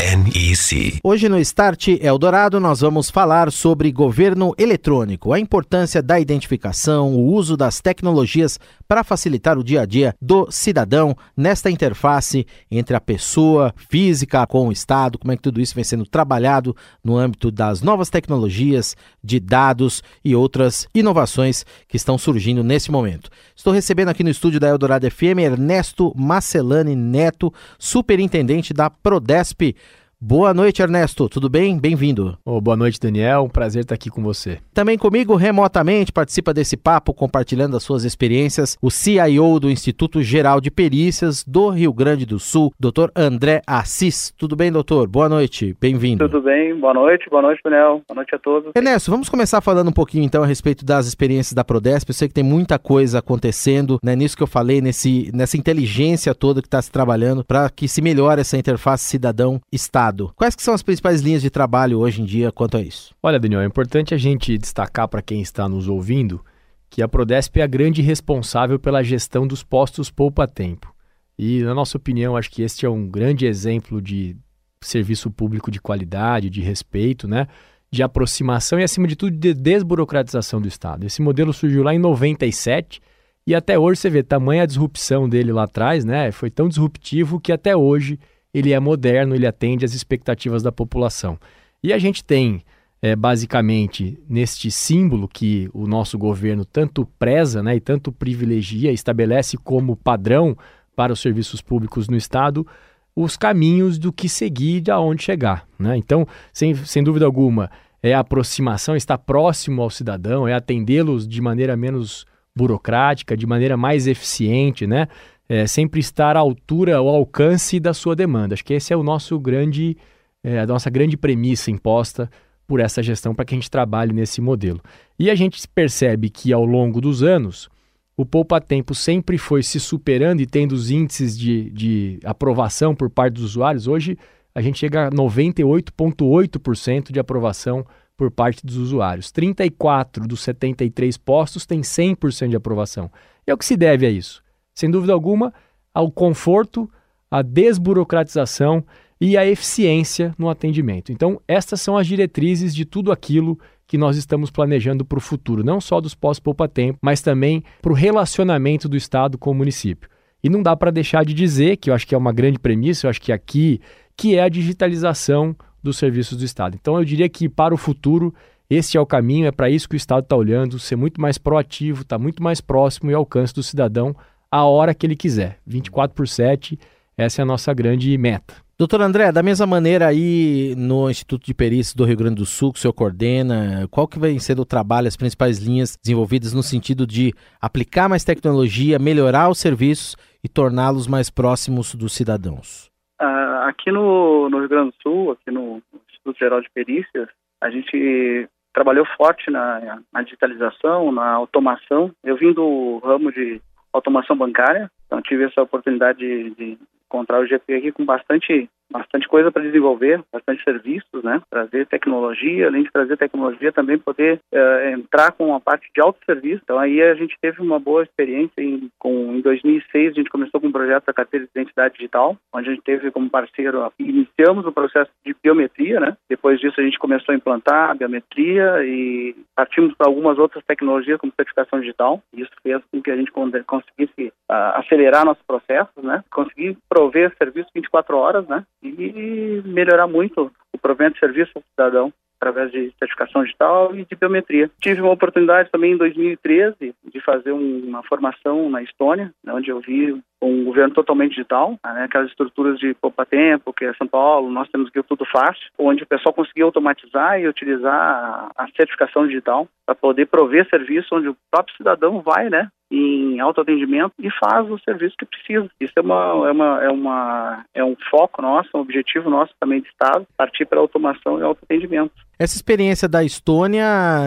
NEC. Hoje no Start Eldorado nós vamos falar sobre governo eletrônico, a importância da identificação, o uso das tecnologias para facilitar o dia a dia do cidadão nesta interface entre a pessoa física com o Estado, como é que tudo isso vem sendo trabalhado no âmbito das novas tecnologias, de dados e outras inovações que estão surgindo nesse momento. Estou recebendo aqui no estúdio da Eldorado FM Ernesto Marcelani Neto, superintendente da Prodesp. Boa noite, Ernesto. Tudo bem? Bem-vindo. Oh, boa noite, Daniel. Um prazer estar aqui com você. Também comigo, remotamente, participa desse papo, compartilhando as suas experiências, o CIO do Instituto Geral de Perícias do Rio Grande do Sul, Dr. André Assis. Tudo bem, doutor? Boa noite. Bem-vindo. Tudo bem. Boa noite. Boa noite, Daniel. Boa noite a todos. Ernesto, vamos começar falando um pouquinho, então, a respeito das experiências da Prodesp. Eu sei que tem muita coisa acontecendo, né? Nisso que eu falei, nesse, nessa inteligência toda que está se trabalhando para que se melhore essa interface cidadão-estado. Quais que são as principais linhas de trabalho hoje em dia quanto a isso? Olha, Daniel, é importante a gente destacar para quem está nos ouvindo que a Prodesp é a grande responsável pela gestão dos postos poupa-tempo. E, na nossa opinião, acho que este é um grande exemplo de serviço público de qualidade, de respeito, né? de aproximação e, acima de tudo, de desburocratização do Estado. Esse modelo surgiu lá em 97 e até hoje você vê tamanha disrupção dele lá atrás, né? Foi tão disruptivo que até hoje ele é moderno, ele atende às expectativas da população. E a gente tem, é, basicamente, neste símbolo que o nosso governo tanto preza né, e tanto privilegia, estabelece como padrão para os serviços públicos no Estado, os caminhos do que seguir de aonde chegar. Né? Então, sem, sem dúvida alguma, é a aproximação, está próximo ao cidadão, é atendê-los de maneira menos burocrática, de maneira mais eficiente, né? É, sempre estar à altura, ao alcance da sua demanda. Acho que esse é o nosso grande, é, a nossa grande premissa imposta por essa gestão para que a gente trabalhe nesse modelo. E a gente percebe que ao longo dos anos o poupa-tempo sempre foi se superando e tendo os índices de, de aprovação por parte dos usuários. Hoje a gente chega a 98,8% de aprovação por parte dos usuários. 34 dos 73 postos têm 100% de aprovação. E é o que se deve a isso? Sem dúvida alguma, ao conforto, à desburocratização e à eficiência no atendimento. Então, estas são as diretrizes de tudo aquilo que nós estamos planejando para o futuro, não só dos pós-poupa-tempo, mas também para o relacionamento do Estado com o município. E não dá para deixar de dizer, que eu acho que é uma grande premissa, eu acho que aqui, que é a digitalização dos serviços do Estado. Então, eu diria que para o futuro, este é o caminho, é para isso que o Estado está olhando, ser muito mais proativo, estar tá muito mais próximo e ao alcance do cidadão a hora que ele quiser. 24 por 7, essa é a nossa grande meta. Doutor André, da mesma maneira aí no Instituto de Perícias do Rio Grande do Sul, que o senhor coordena, qual que vai ser o trabalho, as principais linhas desenvolvidas no sentido de aplicar mais tecnologia, melhorar os serviços e torná-los mais próximos dos cidadãos? Uh, aqui no, no, Rio Grande do Sul, aqui no Instituto Geral de Perícias, a gente trabalhou forte na, na digitalização, na automação. Eu vim do ramo de automação bancária. Então tive essa oportunidade de, de encontrar o GP aqui com bastante bastante coisa para desenvolver, bastante serviços, né? Trazer tecnologia, além de trazer tecnologia, também poder uh, entrar com uma parte de autosserviço. Então aí a gente teve uma boa experiência em, com, em 2006, a gente começou com um projeto da carteira de identidade digital, onde a gente teve como parceiro, iniciamos o processo de biometria, né? Depois disso a gente começou a implantar a biometria e partimos para algumas outras tecnologias como certificação digital. Isso fez com que a gente conseguisse uh, acelerar nossos processos, né? Conseguir prover serviço 24 horas, né? E melhorar muito o provento de serviço ao cidadão através de certificação digital e de biometria. Tive uma oportunidade também em 2013 de fazer uma formação na Estônia, onde eu vi um governo totalmente digital, né, aquelas estruturas de poupa tempo, que é São Paulo, nós temos aqui Tudo Fácil, onde o pessoal conseguiu automatizar e utilizar a certificação digital para poder prover serviço onde o próprio cidadão vai, né, em autoatendimento e faz o serviço que precisa. Isso é uma é uma é uma é um foco nosso, um objetivo nosso também de estado, partir para automação e autoatendimento. Essa experiência da Estônia,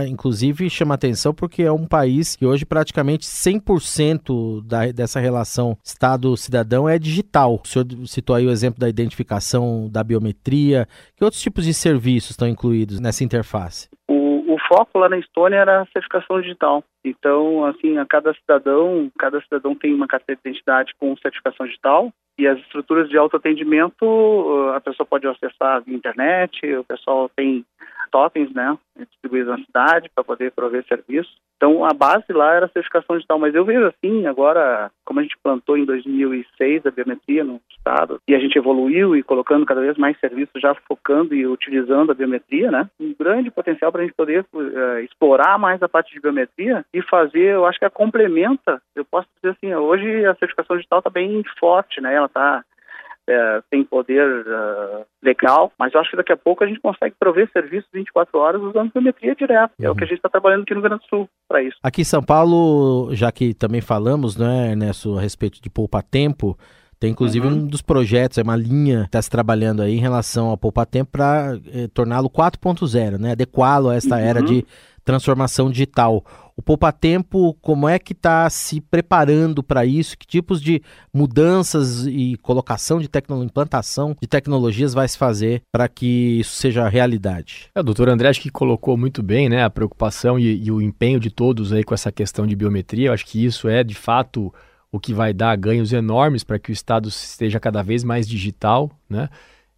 inclusive, chama atenção porque é um país que hoje praticamente 100% da, dessa relação Estado-cidadão é digital. O senhor citou aí o exemplo da identificação da biometria. Que outros tipos de serviços estão incluídos nessa interface? O, o foco lá na Estônia era a certificação digital. Então, assim, a cada cidadão, cada cidadão tem uma carteira de identidade com certificação digital e as estruturas de autoatendimento a pessoa pode acessar via internet, o pessoal tem totens, né, distribuídos na cidade para poder prover serviço. Então a base lá era a certificação digital, mas eu vejo assim, agora, como a gente plantou em 2006 a biometria no estado, e a gente evoluiu e colocando cada vez mais serviços já focando e utilizando a biometria, né, um grande potencial para a gente poder uh, explorar mais a parte de biometria e fazer, eu acho que a complementa, eu posso dizer assim, hoje a certificação digital está bem forte, né, ela está é, tem poder uh, legal, mas eu acho que daqui a pouco a gente consegue prover serviços 24 horas usando biometria direta. Uhum. É o que a uhum. gente está trabalhando aqui no Rio Grande do Sul para isso. Aqui em São Paulo, já que também falamos, né, Ernesto, a respeito de poupa-tempo, tem inclusive uhum. um dos projetos, é uma linha que está se trabalhando aí em relação ao poupa-tempo para eh, torná-lo 4.0, né, adequá-lo a esta uhum. era de transformação digital. O Poupa Tempo, como é que está se preparando para isso? Que tipos de mudanças e colocação de tecnologia, implantação de tecnologias vai se fazer para que isso seja realidade? É, o doutor André acho que colocou muito bem né, a preocupação e, e o empenho de todos aí com essa questão de biometria. Eu acho que isso é, de fato, o que vai dar ganhos enormes para que o Estado esteja cada vez mais digital, né?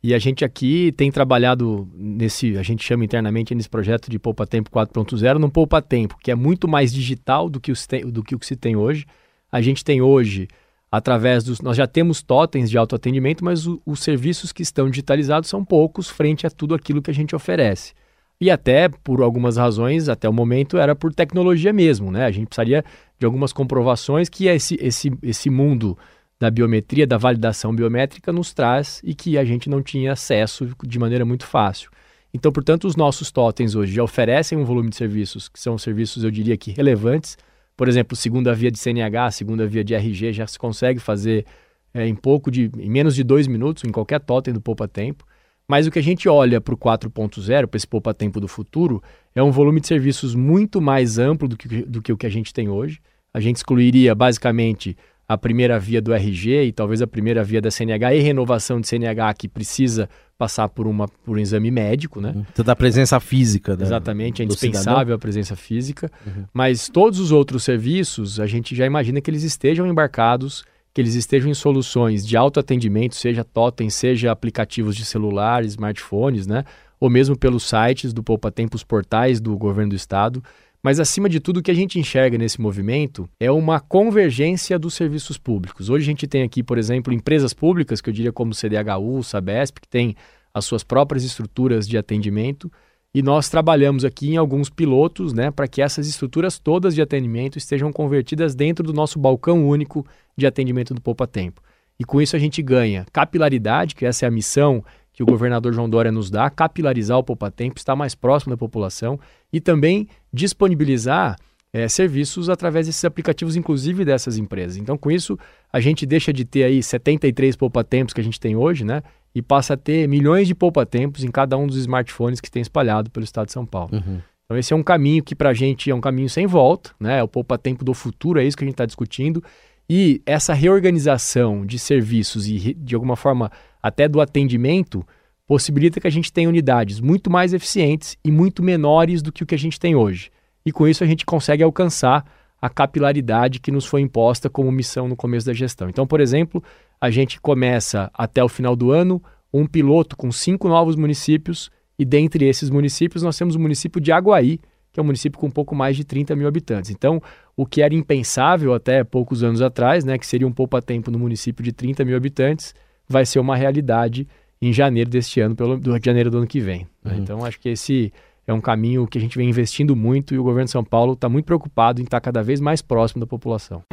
E a gente aqui tem trabalhado nesse, a gente chama internamente nesse projeto de Poupa Tempo 4.0, num Poupa Tempo, que é muito mais digital do que, os te, do que o que se tem hoje. A gente tem hoje, através dos. Nós já temos totens de autoatendimento, mas o, os serviços que estão digitalizados são poucos frente a tudo aquilo que a gente oferece. E até, por algumas razões, até o momento, era por tecnologia mesmo, né? A gente precisaria de algumas comprovações que esse, esse, esse mundo da biometria, da validação biométrica, nos traz e que a gente não tinha acesso de maneira muito fácil. Então, portanto, os nossos totens hoje já oferecem um volume de serviços que são serviços, eu diria que relevantes. Por exemplo, segunda via de CNH, segunda via de RG já se consegue fazer é, em pouco de, em menos de dois minutos em qualquer totem do poupa tempo. Mas o que a gente olha para o 4.0, para esse poupa tempo do futuro, é um volume de serviços muito mais amplo do que, do que o que a gente tem hoje. A gente excluiria basicamente a primeira via do RG e talvez a primeira via da CNH e renovação de CNH que precisa passar por, uma, por um exame médico, né? Então, da presença física. Da, Exatamente, é indispensável cidadão. a presença física. Uhum. Mas todos os outros serviços, a gente já imagina que eles estejam embarcados, que eles estejam em soluções de autoatendimento, seja totem, seja aplicativos de celular, smartphones, né? Ou mesmo pelos sites do Poupa Tempo, os portais do governo do estado. Mas, acima de tudo, o que a gente enxerga nesse movimento é uma convergência dos serviços públicos. Hoje a gente tem aqui, por exemplo, empresas públicas, que eu diria como CDHU, Sabesp, que tem as suas próprias estruturas de atendimento. E nós trabalhamos aqui em alguns pilotos né, para que essas estruturas todas de atendimento estejam convertidas dentro do nosso balcão único de atendimento do Poupa Tempo. E com isso a gente ganha capilaridade, que essa é a missão que o governador João Dória nos dá, capilarizar o Poupa Tempo, estar mais próximo da população e também disponibilizar é, serviços através desses aplicativos, inclusive dessas empresas. Então, com isso, a gente deixa de ter aí 73 poupa-tempos que a gente tem hoje, né? E passa a ter milhões de poupa-tempos em cada um dos smartphones que tem espalhado pelo estado de São Paulo. Uhum. Então, esse é um caminho que para a gente é um caminho sem volta, né? É o poupa-tempo do futuro, é isso que a gente está discutindo. E essa reorganização de serviços e, de alguma forma, até do atendimento, possibilita que a gente tenha unidades muito mais eficientes e muito menores do que o que a gente tem hoje. E com isso a gente consegue alcançar a capilaridade que nos foi imposta como missão no começo da gestão. Então, por exemplo, a gente começa até o final do ano um piloto com cinco novos municípios, e dentre esses municípios nós temos o município de Aguaí, que é um município com um pouco mais de 30 mil habitantes. Então, o que era impensável até poucos anos atrás, né, que seria um poupa-tempo no município de 30 mil habitantes, vai ser uma realidade em janeiro deste ano, pelo do janeiro do ano que vem. Né? Uhum. Então, acho que esse é um caminho que a gente vem investindo muito e o governo de São Paulo está muito preocupado em estar cada vez mais próximo da população.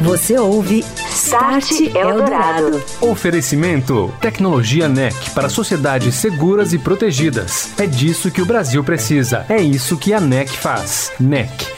Você ouve Start Eldorado. Oferecimento: Tecnologia NEC para sociedades seguras e protegidas. É disso que o Brasil precisa. É isso que a NEC faz. NEC.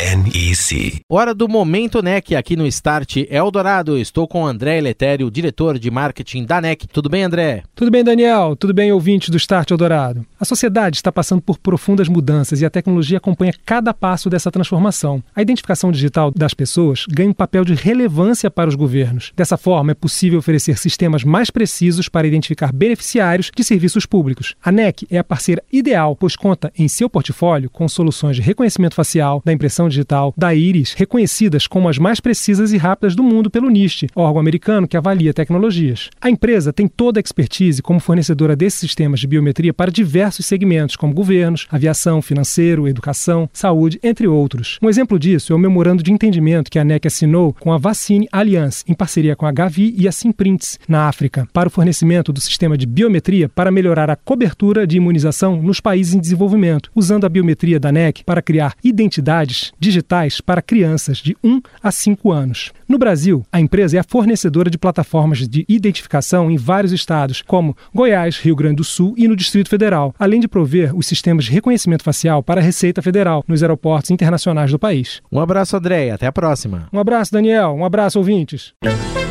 NEC. Hora do Momento NEC aqui no Start Eldorado. Estou com André Letério, diretor de marketing da NEC. Tudo bem, André? Tudo bem, Daniel. Tudo bem, ouvinte do Start Eldorado. A sociedade está passando por profundas mudanças e a tecnologia acompanha cada passo dessa transformação. A identificação digital das pessoas ganha um papel de relevância para os governos. Dessa forma, é possível oferecer sistemas mais precisos para identificar beneficiários de serviços públicos. A NEC é a parceira ideal, pois conta em seu portfólio com soluções de reconhecimento facial, da impressão digital da Iris, reconhecidas como as mais precisas e rápidas do mundo pelo NIST, órgão americano que avalia tecnologias. A empresa tem toda a expertise como fornecedora desses sistemas de biometria para diversos segmentos, como governos, aviação, financeiro, educação, saúde, entre outros. Um exemplo disso é o memorando de entendimento que a NEC assinou com a Vaccine Alliance, em parceria com a Gavi e a Simprints, na África, para o fornecimento do sistema de biometria para melhorar a cobertura de imunização nos países em desenvolvimento, usando a biometria da NEC para criar identidades digitais para crianças de 1 a 5 anos. No Brasil, a empresa é a fornecedora de plataformas de identificação em vários estados, como Goiás, Rio Grande do Sul e no Distrito Federal, além de prover os sistemas de reconhecimento facial para a Receita Federal nos aeroportos internacionais do país. Um abraço, André. Até a próxima. Um abraço, Daniel. Um abraço, ouvintes.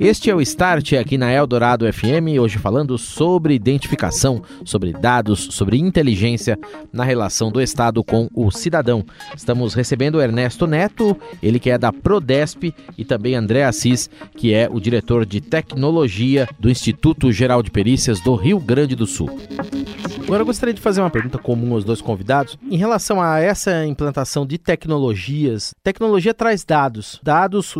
Este é o Start aqui na Eldorado FM, hoje falando sobre identificação, sobre dados, sobre inteligência na relação do Estado com o cidadão. Estamos recebendo Ernesto Neto, ele que é da Prodesp, e também André Assis, que é o diretor de tecnologia do Instituto Geral de Perícias do Rio Grande do Sul. Agora eu gostaria de fazer uma pergunta comum aos dois convidados em relação a essa implantação de tecnologias. Tecnologia traz dados, dados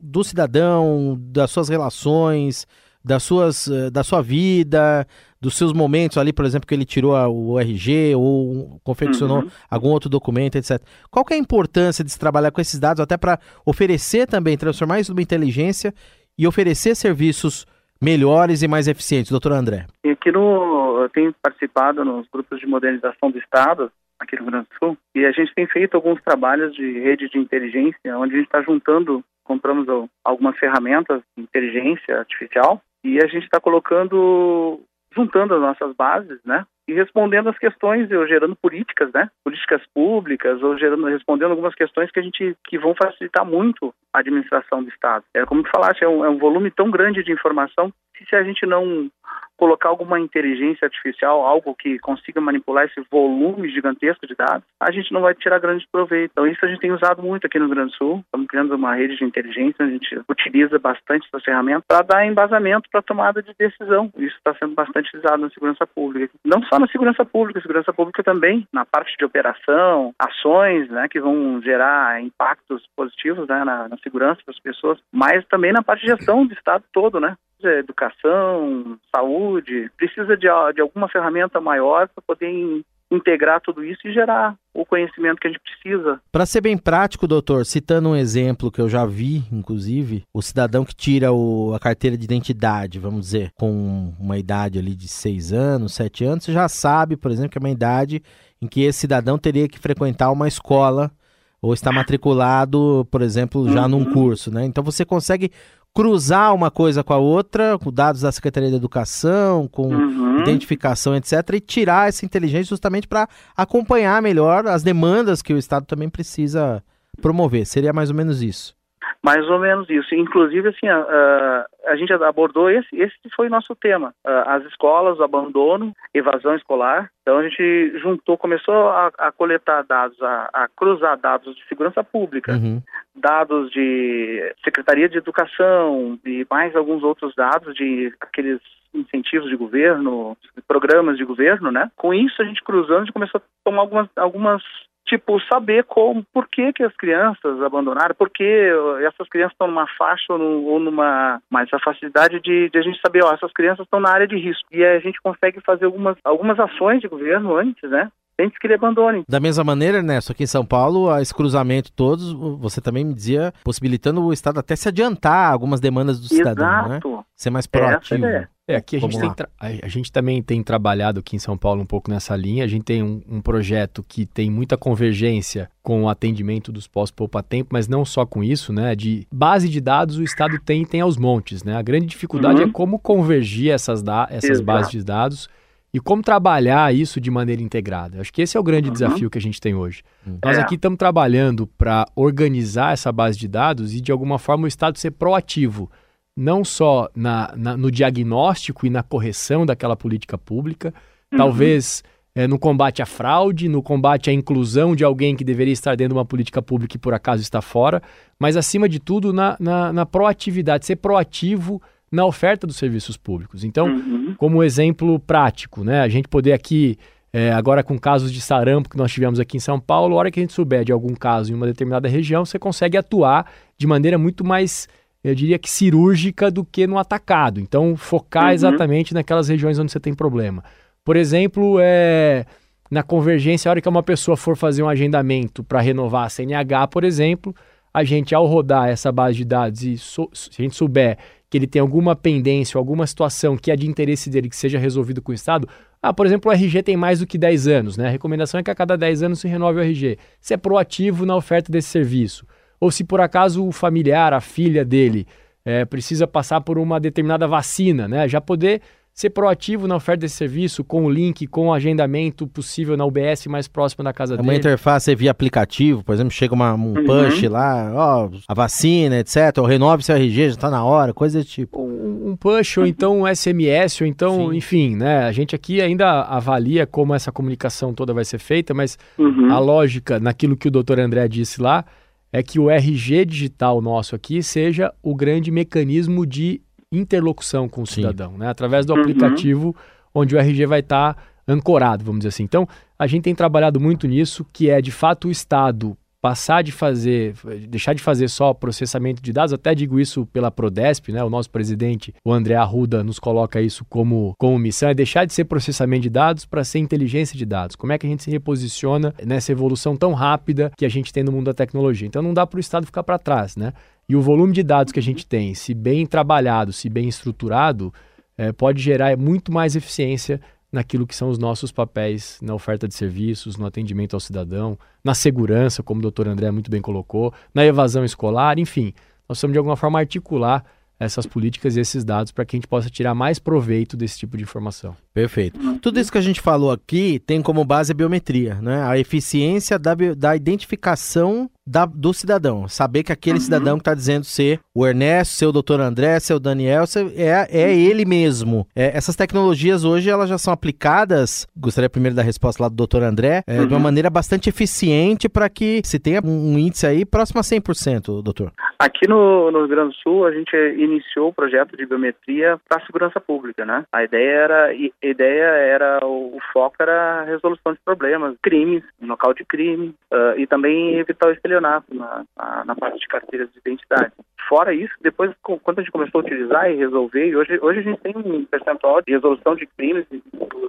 do cidadão, das suas relações, das suas, da sua vida, dos seus momentos ali, por exemplo, que ele tirou o RG ou confeccionou uhum. algum outro documento, etc. Qual que é a importância de se trabalhar com esses dados até para oferecer também, transformar isso numa inteligência e oferecer serviços melhores e mais eficientes, doutor André? Aqui no, eu tenho participado nos grupos de modernização do Estado, aqui no Rio Grande do Sul, e a gente tem feito alguns trabalhos de rede de inteligência, onde a gente está juntando, compramos algumas ferramentas de inteligência artificial, e a gente está colocando, juntando as nossas bases, né? E respondendo as questões, ou gerando políticas, né? Políticas públicas, ou gerando, respondendo algumas questões que a gente, que vão facilitar muito a administração do Estado. É como tu falaste, é um, é um volume tão grande de informação que se a gente não colocar alguma inteligência artificial, algo que consiga manipular esse volume gigantesco de dados, a gente não vai tirar grande proveito. Então isso a gente tem usado muito aqui no Rio Grande do Sul. Estamos criando uma rede de inteligência, a gente utiliza bastante essa ferramenta para dar embasamento para tomada de decisão. Isso está sendo bastante utilizado na segurança pública. Não só na segurança pública, segurança pública também na parte de operação, ações, né, que vão gerar impactos positivos né, na, na segurança das pessoas, mas também na parte de gestão do Estado todo, né? Educação, saúde, precisa de, de alguma ferramenta maior para poder integrar tudo isso e gerar o conhecimento que a gente precisa. Para ser bem prático, doutor, citando um exemplo que eu já vi, inclusive, o cidadão que tira o, a carteira de identidade, vamos dizer, com uma idade ali de 6 anos, 7 anos, você já sabe, por exemplo, que é uma idade em que esse cidadão teria que frequentar uma escola ou está matriculado, por exemplo, já uhum. num curso, né? Então você consegue cruzar uma coisa com a outra, com dados da Secretaria da Educação, com uhum. identificação, etc., e tirar essa inteligência justamente para acompanhar melhor as demandas que o Estado também precisa promover. Seria mais ou menos isso. Mais ou menos isso. Inclusive, assim, a, a gente abordou esse, esse foi o nosso tema. As escolas, o abandono, evasão escolar. Então a gente juntou, começou a, a coletar dados, a, a, cruzar dados de segurança pública, uhum. Dados de Secretaria de Educação e mais alguns outros dados de aqueles incentivos de governo, programas de governo, né? Com isso a gente cruzando, a gente começou a tomar algumas, algumas tipo, saber como, por que, que as crianças abandonaram, por que essas crianças estão numa faixa ou, no, ou numa. Mas a facilidade de, de, a gente saber, ó, essas crianças estão na área de risco. E a gente consegue fazer algumas, algumas ações de governo antes, né? Antes que ele abandone. Da mesma maneira, Ernesto, aqui em São Paulo, esse cruzamento todos, você também me dizia, possibilitando o Estado até se adiantar algumas demandas do cidadão, né? Ser mais proativo. É, é, aqui a gente, tem, a gente também tem trabalhado aqui em São Paulo um pouco nessa linha. A gente tem um, um projeto que tem muita convergência com o atendimento dos pós-poupa-tempo, mas não só com isso, né? De base de dados o Estado tem tem aos montes, né? A grande dificuldade uhum. é como convergir essas, da essas bases de dados e como trabalhar isso de maneira integrada. Acho que esse é o grande uhum. desafio que a gente tem hoje. Uhum. Nós é. aqui estamos trabalhando para organizar essa base de dados e, de alguma forma, o Estado ser proativo, não só na, na no diagnóstico e na correção daquela política pública, uhum. talvez é, no combate à fraude, no combate à inclusão de alguém que deveria estar dentro de uma política pública e por acaso está fora, mas, acima de tudo, na, na, na proatividade, ser proativo na oferta dos serviços públicos. Então, uhum. como exemplo prático, né, a gente poder aqui, é, agora com casos de sarampo que nós tivemos aqui em São Paulo, a hora que a gente souber de algum caso em uma determinada região, você consegue atuar de maneira muito mais, eu diria que cirúrgica do que no atacado. Então, focar uhum. exatamente naquelas regiões onde você tem problema. Por exemplo, é, na convergência, a hora que uma pessoa for fazer um agendamento para renovar a CNH, por exemplo, a gente, ao rodar essa base de dados e so, se a gente souber que ele tem alguma pendência ou alguma situação que é de interesse dele que seja resolvido com o Estado, ah, por exemplo, o RG tem mais do que 10 anos, né? A recomendação é que a cada 10 anos se renove o RG. Se é proativo na oferta desse serviço. Ou se por acaso o familiar, a filha dele, é, precisa passar por uma determinada vacina, né? Já poder ser proativo na oferta desse serviço, com o link, com o agendamento possível na UBS mais próxima da casa é dele. Uma interface via aplicativo, por exemplo, chega uma, um uhum. push lá, ó, a vacina, etc. Ou renove seu RG, já está na hora, coisa desse tipo. Um, um push, ou então um SMS, ou então, Sim. enfim, né? A gente aqui ainda avalia como essa comunicação toda vai ser feita, mas uhum. a lógica, naquilo que o doutor André disse lá, é que o RG digital nosso aqui seja o grande mecanismo de interlocução com o Sim. cidadão, né? através do uhum. aplicativo onde o RG vai estar tá ancorado, vamos dizer assim. Então, a gente tem trabalhado muito nisso, que é de fato o Estado passar de fazer, deixar de fazer só processamento de dados, até digo isso pela Prodesp, né? O nosso presidente, o André Arruda, nos coloca isso como, como missão, é deixar de ser processamento de dados para ser inteligência de dados. Como é que a gente se reposiciona nessa evolução tão rápida que a gente tem no mundo da tecnologia? Então não dá para o Estado ficar para trás, né? E o volume de dados que a gente tem, se bem trabalhado, se bem estruturado, é, pode gerar muito mais eficiência naquilo que são os nossos papéis na oferta de serviços, no atendimento ao cidadão, na segurança, como o doutor André muito bem colocou, na evasão escolar, enfim. Nós precisamos de alguma forma articular essas políticas e esses dados para que a gente possa tirar mais proveito desse tipo de informação. Perfeito. Tudo isso que a gente falou aqui tem como base a biometria, né? a eficiência da, da identificação da, do cidadão. Saber que aquele uhum. cidadão que está dizendo ser o Ernesto, ser o doutor André, ser o Daniel, é, é uhum. ele mesmo. É, essas tecnologias hoje elas já são aplicadas, gostaria primeiro da resposta lá do doutor André, é, uhum. de uma uhum. maneira bastante eficiente para que se tenha um índice aí próximo a 100%, doutor. Aqui no, no Rio Grande do Sul, a gente iniciou o projeto de biometria para a segurança pública, né? A ideia era, a ideia era o foco era a resolução de problemas, crimes, local de crime uh, e também evitar o estelionato na, na, na, parte de carteiras de identidade. Fora isso, depois, quando a gente começou a utilizar e resolver, e hoje, hoje a gente tem um percentual de resolução de crimes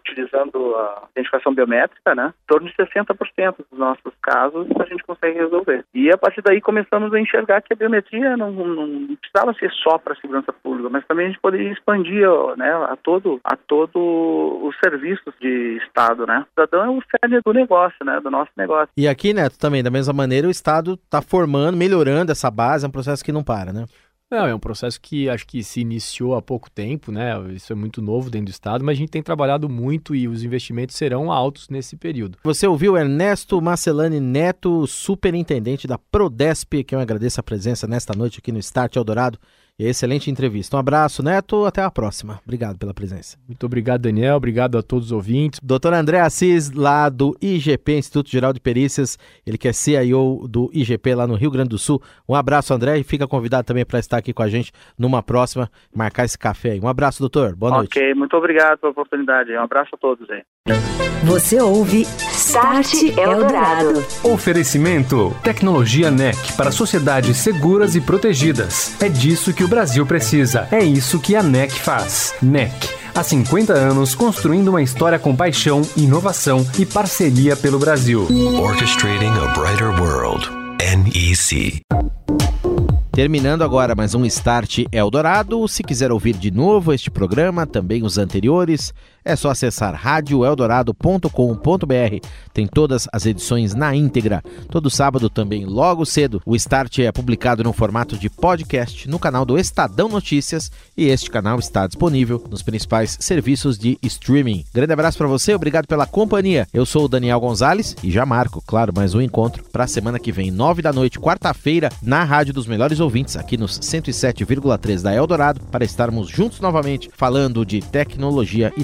utilizando a identificação biométrica, né? Em torno de 60% dos nossos casos a gente consegue resolver. E a partir daí começamos a enxergar que a biometria não, não precisava ser só para a segurança pública, mas também a gente poderia expandir né, a todo a todo os serviços de Estado, né? O cidadão é o cerne do negócio, né? Do nosso negócio. E aqui, Neto, também, da mesma maneira, o Estado está formando, melhorando essa base, é um processo que não para, né? Não, é um processo que acho que se iniciou há pouco tempo, né? Isso é muito novo dentro do Estado, mas a gente tem trabalhado muito e os investimentos serão altos nesse período. Você ouviu Ernesto Marcelani Neto, superintendente da Prodesp, que eu agradeço a presença nesta noite aqui no Start Eldorado excelente entrevista. Um abraço, Neto. Até a próxima. Obrigado pela presença. Muito obrigado, Daniel. Obrigado a todos os ouvintes. Doutor André Assis, lá do IGP, Instituto Geral de Perícias. Ele que é CIO do IGP lá no Rio Grande do Sul. Um abraço, André. E fica convidado também para estar aqui com a gente numa próxima, marcar esse café aí. Um abraço, doutor. Boa noite. Ok, muito obrigado pela oportunidade. Um abraço a todos aí. Você ouve Start Eldorado. Oferecimento: Tecnologia NEC para sociedades seguras e protegidas. É disso que o Brasil precisa. É isso que a NEC faz. NEC. Há 50 anos construindo uma história com paixão, inovação e parceria pelo Brasil. Orchestrating a brighter world. NEC. Terminando agora mais um Start Eldorado. Se quiser ouvir de novo este programa, também os anteriores, é só acessar radioeldorado.com.br. Tem todas as edições na íntegra. Todo sábado também, logo cedo, o Start é publicado no formato de podcast no canal do Estadão Notícias e este canal está disponível nos principais serviços de streaming. Grande abraço para você, obrigado pela companhia. Eu sou o Daniel Gonzalez e já marco, claro, mais um encontro para a semana que vem, nove da noite, quarta-feira, na Rádio dos Melhores Ouvintes, aqui nos 107,3 da Eldorado, para estarmos juntos novamente falando de tecnologia e